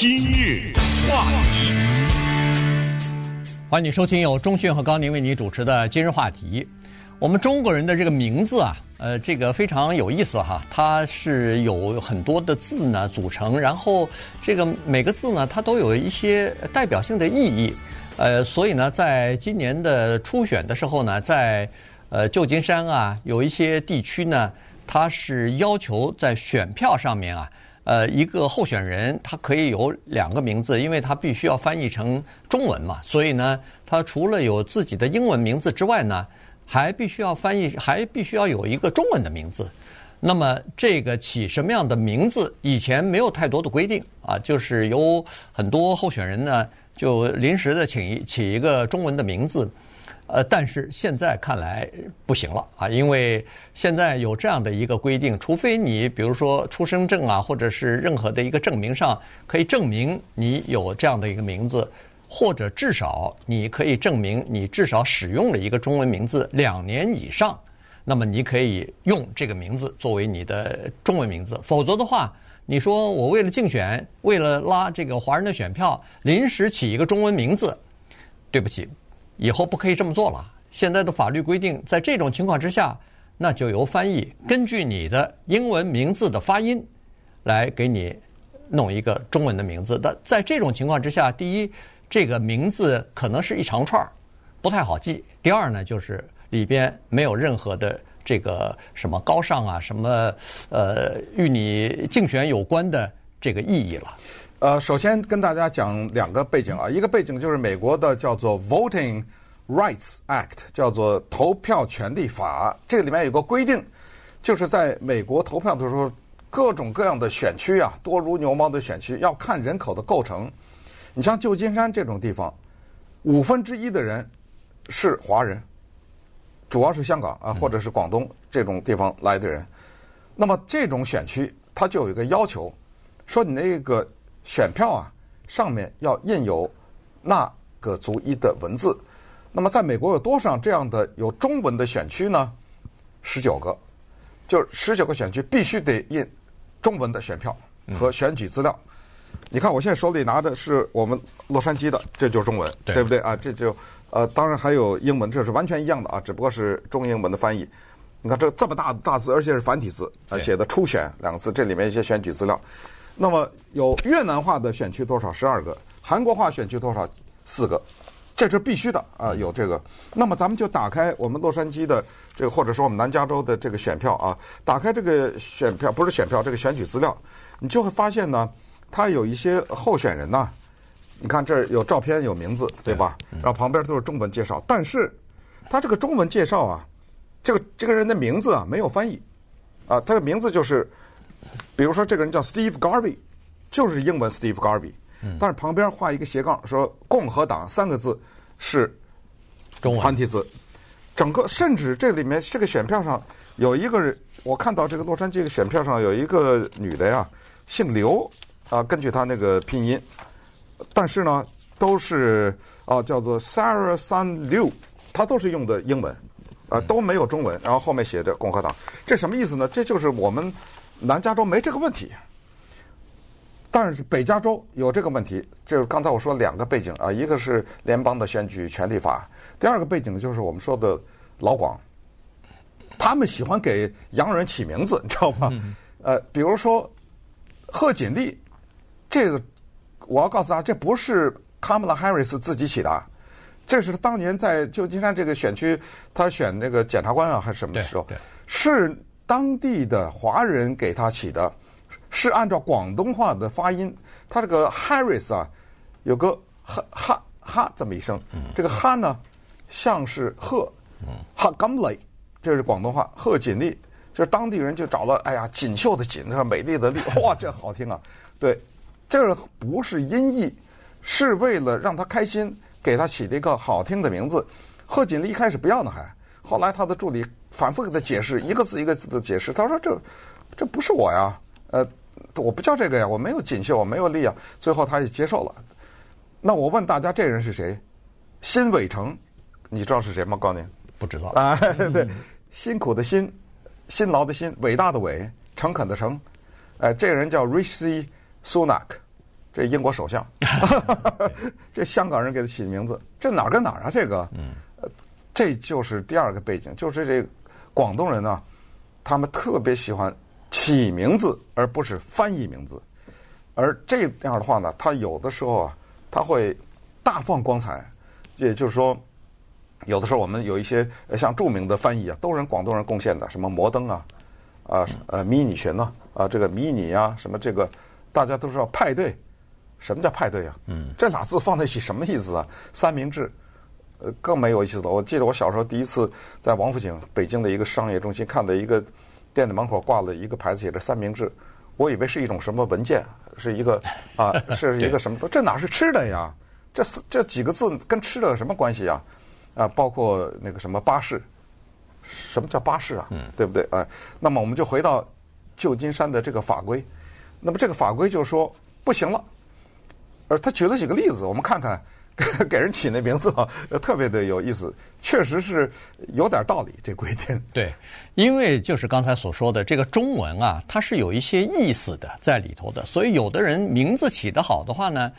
今日话题，欢迎你收听由钟讯和高宁为你主持的今日话题。我们中国人的这个名字啊，呃，这个非常有意思哈，它是有很多的字呢组成，然后这个每个字呢，它都有一些代表性的意义。呃，所以呢，在今年的初选的时候呢，在呃旧金山啊，有一些地区呢，它是要求在选票上面啊。呃，一个候选人他可以有两个名字，因为他必须要翻译成中文嘛，所以呢，他除了有自己的英文名字之外呢，还必须要翻译，还必须要有一个中文的名字。那么这个起什么样的名字，以前没有太多的规定啊，就是有很多候选人呢，就临时的请一起一个中文的名字。呃，但是现在看来不行了啊，因为现在有这样的一个规定，除非你比如说出生证啊，或者是任何的一个证明上可以证明你有这样的一个名字，或者至少你可以证明你至少使用了一个中文名字两年以上，那么你可以用这个名字作为你的中文名字。否则的话，你说我为了竞选，为了拉这个华人的选票，临时起一个中文名字，对不起。以后不可以这么做了。现在的法律规定，在这种情况之下，那就由翻译根据你的英文名字的发音，来给你弄一个中文的名字。但在这种情况之下，第一，这个名字可能是一长串儿，不太好记；第二呢，就是里边没有任何的这个什么高尚啊、什么呃与你竞选有关的这个意义了。呃，首先跟大家讲两个背景啊，一个背景就是美国的叫做 Voting Rights Act，叫做投票权利法，这个里面有个规定，就是在美国投票的时候，各种各样的选区啊，多如牛毛的选区要看人口的构成。你像旧金山这种地方，五分之一的人是华人，主要是香港啊，或者是广东这种地方来的人，那么这种选区它就有一个要求，说你那个。选票啊，上面要印有那个族裔的文字。那么，在美国有多少这样的有中文的选区呢？十九个，就十九个选区必须得印中文的选票和选举资料。嗯、你看，我现在手里拿的是我们洛杉矶的，这就是中文，对，对不对啊？这就呃，当然还有英文，这是完全一样的啊，只不过是中英文的翻译。你看这这么大的大字，而且是繁体字啊，写的“初选”两个字，这里面一些选举资料。那么有越南话的选区多少？十二个。韩国话选区多少？四个。这是必须的啊，有这个。那么咱们就打开我们洛杉矶的这个，或者说我们南加州的这个选票啊，打开这个选票，不是选票，这个选举资料，你就会发现呢，它有一些候选人呢，你看这儿有照片，有名字，对吧？然后旁边都是中文介绍，但是他这个中文介绍啊，这个这个人的名字啊没有翻译啊，他的名字就是。比如说，这个人叫 Steve Garvey，就是英文 Steve Garvey，但是旁边画一个斜杠，说“共和党”三个字是繁体字。整个甚至这里面这个选票上有一个人，我看到这个洛杉矶的选票上有一个女的呀，姓刘啊，根据她那个拼音，但是呢都是啊叫做 Sarah Sun Liu，她都是用的英文，啊都没有中文，然后后面写着“共和党”，这什么意思呢？这就是我们。南加州没这个问题，但是北加州有这个问题。就是刚才我说两个背景啊，一个是联邦的选举权利法，第二个背景就是我们说的老广，他们喜欢给洋人起名字，你知道吗？呃，比如说贺锦丽，这个我要告诉大家，这不是 Kamala Harris 自己起的，这是当年在旧金山这个选区，他选那个检察官啊还是什么时候，是。当地的华人给他起的，是按照广东话的发音。他这个 Harris 啊，有个哈哈哈这么一声，这个哈呢像是贺，哈甘雷，这是广东话。贺锦丽，就是当地人就找了，哎呀，锦绣的锦，那美丽的丽，哇，这好听啊！对，这不是音译，是为了让他开心，给他起了一个好听的名字。贺锦丽一开始不要呢，还后来他的助理。反复给他解释，一个字一个字的解释。他说：“这这不是我呀，呃，我不叫这个呀，我没有锦绣，我没有丽啊。”最后他也接受了。那我问大家，这人是谁？辛伟成，你知道是谁吗？告诉你，不知道啊。对，辛苦的辛，辛劳的辛，伟大的伟，诚恳的诚。哎，这个人叫 Rishi Sunak，这英国首相，这香港人给他起的名字，这哪儿跟哪儿啊？这个，嗯，这就是第二个背景，就是这广东人呢，他们特别喜欢起名字，而不是翻译名字。而这样的话呢，他有的时候啊，他会大放光彩。也就是说，有的时候我们有一些像著名的翻译啊，都是广东人贡献的，什么摩登啊，啊呃迷你裙呐，啊这个迷你啊，什么这个大家都知道派对。什么叫派对啊？嗯，这俩字放在一起什么意思啊？三明治，呃，更没有意思了。我记得我小时候第一次在王府井北京的一个商业中心看到一个店的门口挂了一个牌子，写着“三明治”，我以为是一种什么文件，是一个 啊，是一个什么？这哪是吃的呀？这四这几个字跟吃的有什么关系呀？啊，包括那个什么巴士，什么叫巴士啊？嗯，对不对？哎，那么我们就回到旧金山的这个法规，那么这个法规就是说不行了。而他举了几个例子，我们看看 给人起那名字啊，特别的有意思，确实是有点道理。这规定对，因为就是刚才所说的这个中文啊，它是有一些意思的在里头的，所以有的人名字起得好的话呢，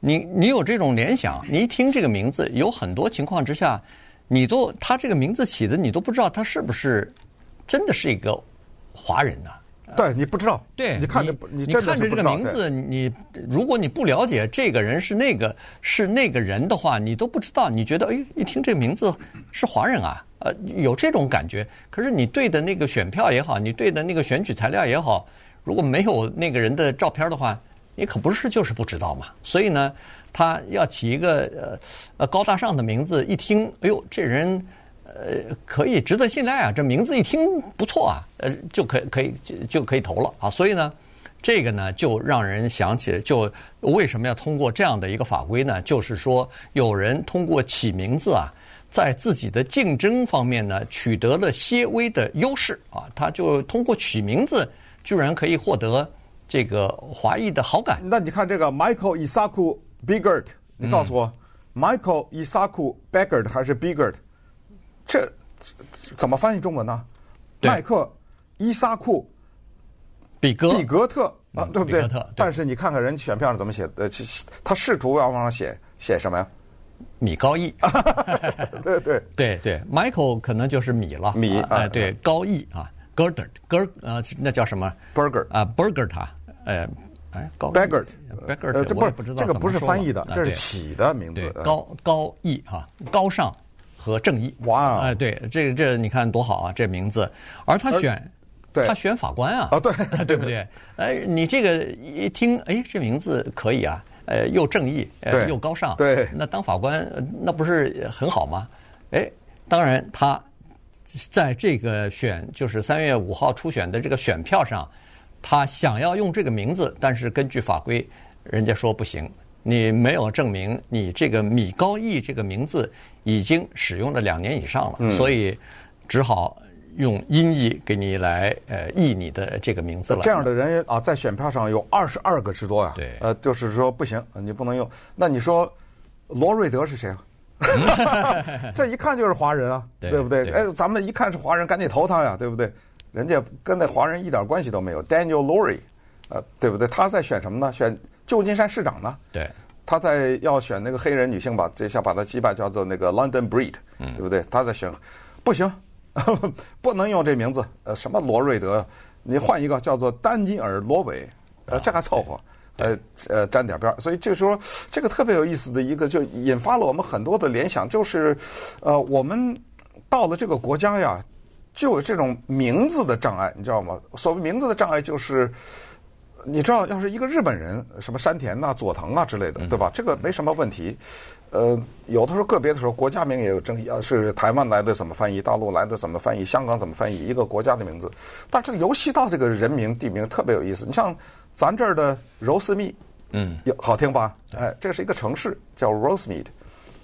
你你有这种联想，你一听这个名字，有很多情况之下，你都他这个名字起的，你都不知道他是不是真的是一个华人呢？对，你不知道，对，你看着你看着这个名字，你如果你不了解这个人是那个是那个人的话，你都不知道。你觉得哎，一听这个名字是华人啊，呃，有这种感觉。可是你对的那个选票也好，你对的那个选举材料也好，如果没有那个人的照片的话，你可不是就是不知道嘛。所以呢，他要起一个呃呃高大上的名字，一听，哎呦，这人。呃，可以值得信赖啊，这名字一听不错啊，呃，就可以可以就就可以投了啊。所以呢，这个呢就让人想起，就为什么要通过这样的一个法规呢？就是说，有人通过起名字啊，在自己的竞争方面呢取得了些微的优势啊，他就通过取名字，居然可以获得这个华裔的好感。那你看这个 Michael Isaku Biggert，你告诉我、嗯、，Michael Isaku Biggert 还是 Biggert？这怎么翻译中文呢？麦克伊萨库比格比格特啊，对不对？对，但是你看看人选票上怎么写的，他试图要往上写写什么呀？米高义。对对 对对，Michael 可能就是米了。米哎，对，高义啊，Gerdert Ger 啊，那叫什么？Burger 啊，Burger 他，哎哎，高 Baggert，Baggert，这不是这个不是翻译的，这是起的名字。高高义哈，高尚。和正义哇！哎，对，这这你看多好啊，这名字。而他选，对，他选法官啊，啊，对，对不对？哎，你这个一听，哎，这名字可以啊，呃，又正义，呃，又高尚，对，那当法官那不是很好吗？哎，当然他在这个选，就是三月五号初选的这个选票上，他想要用这个名字，但是根据法规，人家说不行。你没有证明你这个米高义这个名字已经使用了两年以上了，嗯、所以只好用音译给你来呃译你的这个名字了。这样的人啊，在选票上有二十二个之多呀。对，呃，就是说不行，你不能用。那你说罗瑞德是谁啊？这一看就是华人啊，对，对不对？对哎，咱们一看是华人，赶紧投他呀，对不对？人家跟那华人一点关系都没有。Daniel Lurie，呃，对不对？他在选什么呢？选。旧金山市长呢？对，他在要选那个黑人女性吧，这下把他击败，叫做那个 London Breed，嗯，对不对？他在选，不行，呵呵不能用这名字，呃，什么罗瑞德，你换一个叫做丹尼尔罗伟，呃，这还凑合，呃呃沾点边儿。所以这时候，这个特别有意思的一个，就引发了我们很多的联想，就是，呃，我们到了这个国家呀，就有这种名字的障碍，你知道吗？所谓名字的障碍就是。你知道，要是一个日本人，什么山田呐、佐藤啊之类的，对吧？这个没什么问题。呃，有的时候个别的时候，国家名也有争议啊，是台湾来的怎么翻译，大陆来的怎么翻译，香港怎么翻译，一个国家的名字。但是游戏到这个人名地名特别有意思。你像咱这儿的柔丝蜜，嗯，有好听吧？哎，这是一个城市叫 Rosemead。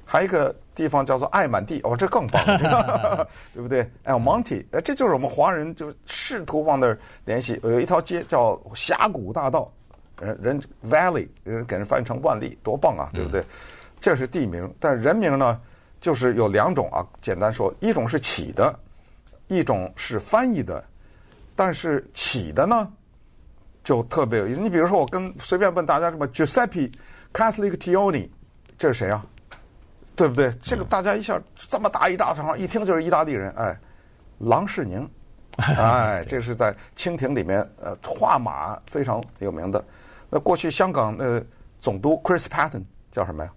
还有一个地方叫做爱满地，哦，这更棒，对不对？El Monte，哎，这就是我们华人就试图往那儿联系。有一条街叫峡谷大道，人人 Valley，人给人翻译成万利，多棒啊，对不对？嗯、这是地名，但是人名呢，就是有两种啊。简单说，一种是起的，一种是翻译的。但是起的呢，就特别有意思。你比如说，我跟随便问大家什么 Giuseppe Castiglione，这是谁啊？对不对？这个大家一下这么大一大场，一听就是意大利人。哎，郎世宁，哎，这是在清廷里面呃画马非常有名的。那过去香港的总督 Chris Patten 叫什么呀？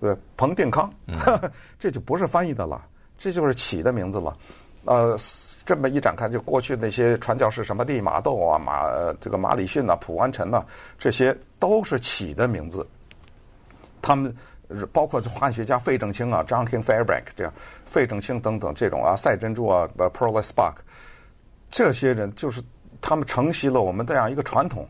对，彭定康，呵呵，这就不是翻译的了，这就是起的名字了。呃，这么一展开，就过去那些传教士，什么利玛窦啊、马这个马礼逊呐、普安臣呐，这些都是起的名字。他们包括化学家费正清啊、John King Fairbank 这样，费正清等等这种啊，赛珍珠啊、Pearl Spark，这些人就是他们承袭了我们这样一个传统，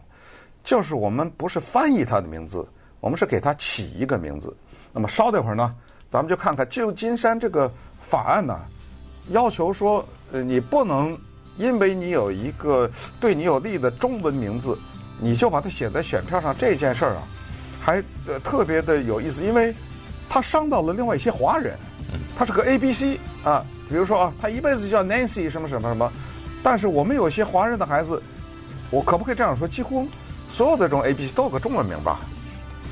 就是我们不是翻译他的名字，我们是给他起一个名字。那么稍等会儿呢，咱们就看看旧金山这个法案呢，要求说，呃，你不能因为你有一个对你有利的中文名字，你就把它写在选票上。这件事儿啊，还呃特别的有意思，因为他伤到了另外一些华人。他是个 A B C 啊，比如说啊，他一辈子叫 Nancy 什么什么什么，但是我们有些华人的孩子，我可不可以这样说？几乎所有的这种 A B C 都有个中文名吧？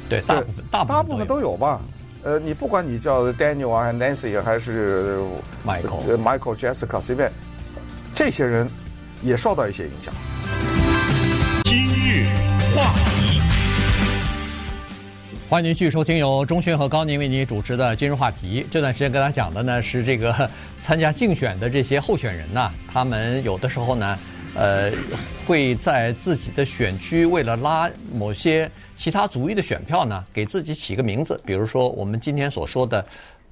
对，大部分大大部分都有吧？呃，你不管你叫 Daniel 啊、Nancy 还是 Michael、Michael、Jessica，随便，这些人也受到一些影响。欢迎您继续收听由钟迅和高宁为您主持的《今日话题》。这段时间跟大家讲的呢是这个参加竞选的这些候选人呐，他们有的时候呢。呃，会在自己的选区为了拉某些其他族裔的选票呢，给自己起个名字。比如说，我们今天所说的，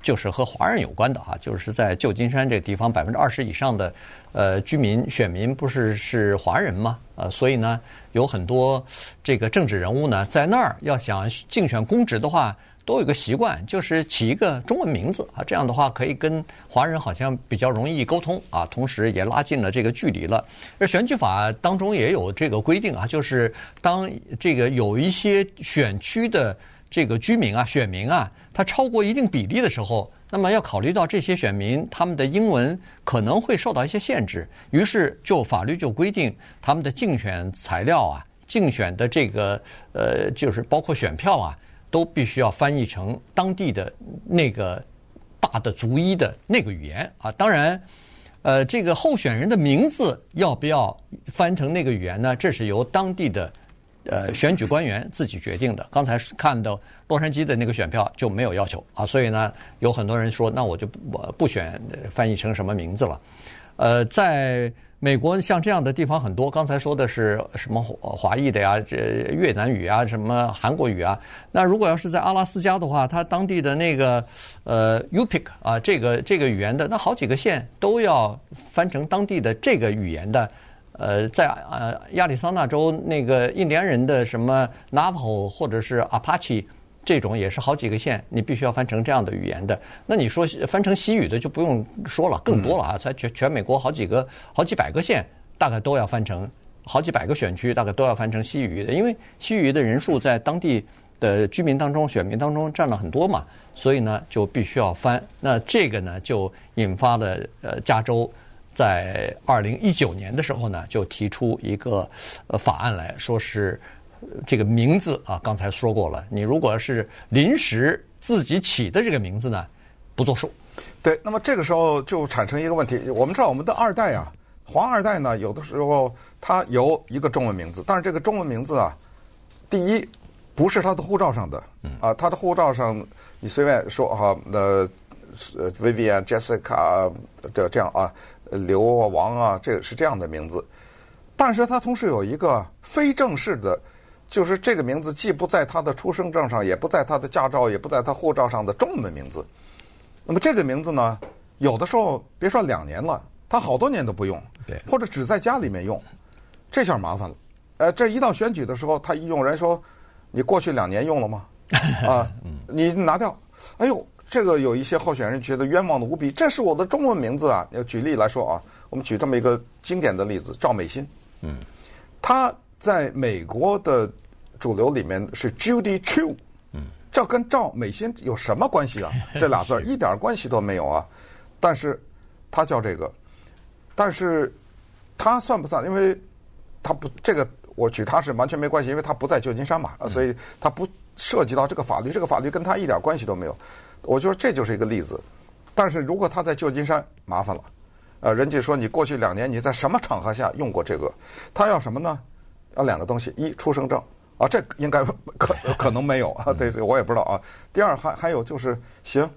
就是和华人有关的哈，就是在旧金山这个地方，百分之二十以上的呃居民选民不是是华人吗？呃，所以呢，有很多这个政治人物呢，在那儿要想竞选公职的话。都有个习惯，就是起一个中文名字啊，这样的话可以跟华人好像比较容易沟通啊，同时也拉近了这个距离了。而选举法当中也有这个规定啊，就是当这个有一些选区的这个居民啊、选民啊，他超过一定比例的时候，那么要考虑到这些选民他们的英文可能会受到一些限制，于是就法律就规定他们的竞选材料啊、竞选的这个呃，就是包括选票啊。都必须要翻译成当地的那个大的族裔的那个语言啊！当然，呃，这个候选人的名字要不要翻成那个语言呢？这是由当地的呃选举官员自己决定的。刚才看到洛杉矶的那个选票就没有要求啊，所以呢，有很多人说，那我就我不选翻译成什么名字了。呃，在。美国像这样的地方很多，刚才说的是什么华裔的呀，这越南语啊，什么韩国语啊。那如果要是在阿拉斯加的话，它当地的那个呃 UPIK 啊，这个这个语言的，那好几个县都要翻成当地的这个语言的。呃，在呃亚利桑那州那个印第安人的什么 Navajo 或者是 Apache。这种也是好几个县，你必须要翻成这样的语言的。那你说翻成西语的就不用说了，更多了啊！在全全美国好几个、好几百个县，大概都要翻成好几百个选区，大概都要翻成西语的。因为西语的人数在当地的居民当中、选民当中占了很多嘛，所以呢就必须要翻。那这个呢就引发了呃，加州在二零一九年的时候呢就提出一个呃法案来说是。这个名字啊，刚才说过了。你如果是临时自己起的这个名字呢，不作数。对，那么这个时候就产生一个问题。我们知道我们的二代啊，黄二代呢，有的时候他有一个中文名字，但是这个中文名字啊，第一不是他的护照上的，啊，他的护照上你随便说哈，那呃，Vivian、Jessica 的这样啊，刘啊、王啊，这个是这样的名字，但是他同时有一个非正式的。就是这个名字既不在他的出生证上，也不在他的驾照，也不在他护照上的中文名字。那么这个名字呢，有的时候别说两年了，他好多年都不用，或者只在家里面用，这下麻烦了。呃，这一到选举的时候，他一用人说：“你过去两年用了吗？啊，你拿掉。”哎呦，这个有一些候选人觉得冤枉的无比。这是我的中文名字啊！要举例来说啊，我们举这么一个经典的例子：赵美心。嗯，他。在美国的主流里面是 Judy Chu，嗯，这跟赵美心有什么关系啊？这俩字儿一点关系都没有啊。但是他叫这个，但是他算不算？因为他不这个我举他是完全没关系，因为他不在旧金山嘛，所以他不涉及到这个法律，这个法律跟他一点关系都没有。我觉得这就是一个例子。但是如果他在旧金山，麻烦了。呃，人家说你过去两年你在什么场合下用过这个？他要什么呢？要两个东西：一出生证啊，这应该可可能没有啊，对对，我也不知道啊。第二还还有就是，行，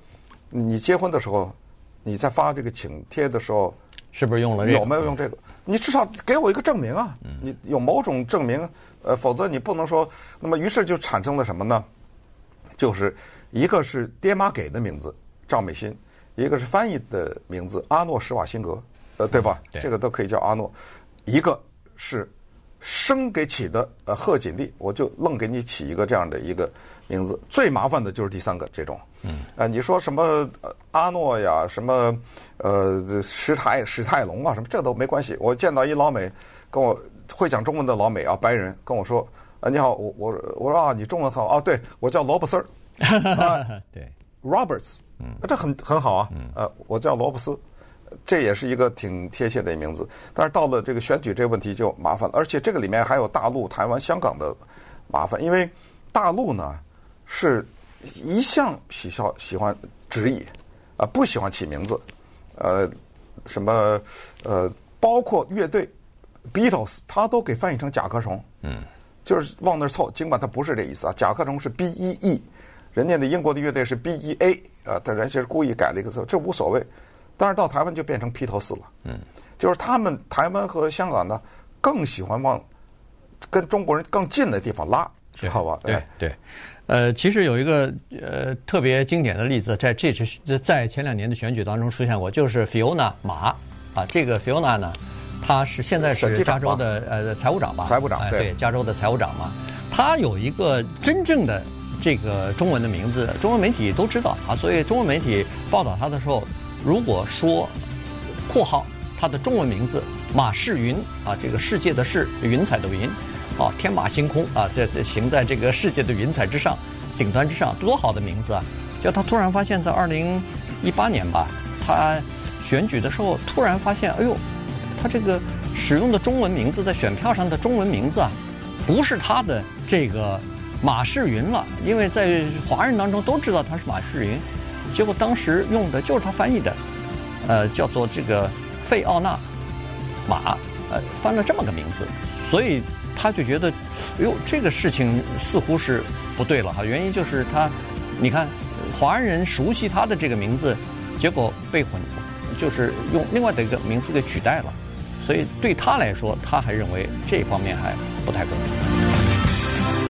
你结婚的时候，你在发这个请帖的时候，是不是用了这个？有没有用这个？你至少给我一个证明啊！你有某种证明，呃，否则你不能说。那么于是就产生了什么呢？就是一个是爹妈给的名字赵美心。一个是翻译的名字阿诺施瓦辛格，呃，对吧？对这个都可以叫阿诺。一个是生给起的，呃，贺锦丽，我就愣给你起一个这样的一个名字。最麻烦的就是第三个这种，嗯，呃，你说什么呃阿诺呀，什么呃史泰史泰龙啊，什么这都没关系。我见到一老美跟我会讲中文的老美啊，白人跟我说，啊，你好，我我我说啊，你中文好啊，对我叫萝卜丝儿，啊、对，Roberts。嗯，这很很好啊。呃，我叫罗布斯，这也是一个挺贴切的名字。但是到了这个选举这个问题就麻烦了，而且这个里面还有大陆、台湾、香港的麻烦，因为大陆呢是一向喜笑喜欢直译啊，不喜欢起名字。呃，什么呃，包括乐队 Beatles，他都给翻译成甲壳虫。嗯，就是往那儿凑，尽管他不是这意思啊。甲壳虫是 B E E。人家的英国的乐队是 B E A 啊，但人家是故意改了一个字，这无所谓。但是到台湾就变成披头四了。嗯，就是他们台湾和香港呢，更喜欢往跟中国人更近的地方拉，知道吧？对对。呃，其实有一个呃特别经典的例子，在这次在前两年的选举当中出现过，就是 Fiona 马啊，这个 Fiona 呢，她是现在是加州的呃财务长吧？财务长对，对，加州的财务长嘛，她有一个真正的。这个中文的名字，中文媒体都知道啊，所以中文媒体报道他的时候，如果说（括号）他的中文名字马世云啊，这个世界的世，云彩的云，啊，天马行空啊，这这行在这个世界的云彩之上，顶端之上，多好的名字啊！就他突然发现，在二零一八年吧，他选举的时候突然发现，哎呦，他这个使用的中文名字在选票上的中文名字啊，不是他的这个。马世云了，因为在华人当中都知道他是马世云，结果当时用的就是他翻译的，呃，叫做这个费奥纳马，呃，翻了这么个名字，所以他就觉得，哎呦，这个事情似乎是不对了哈。原因就是他，你看，华人熟悉他的这个名字，结果被混，就是用另外的一个名字给取代了，所以对他来说，他还认为这方面还不太公平。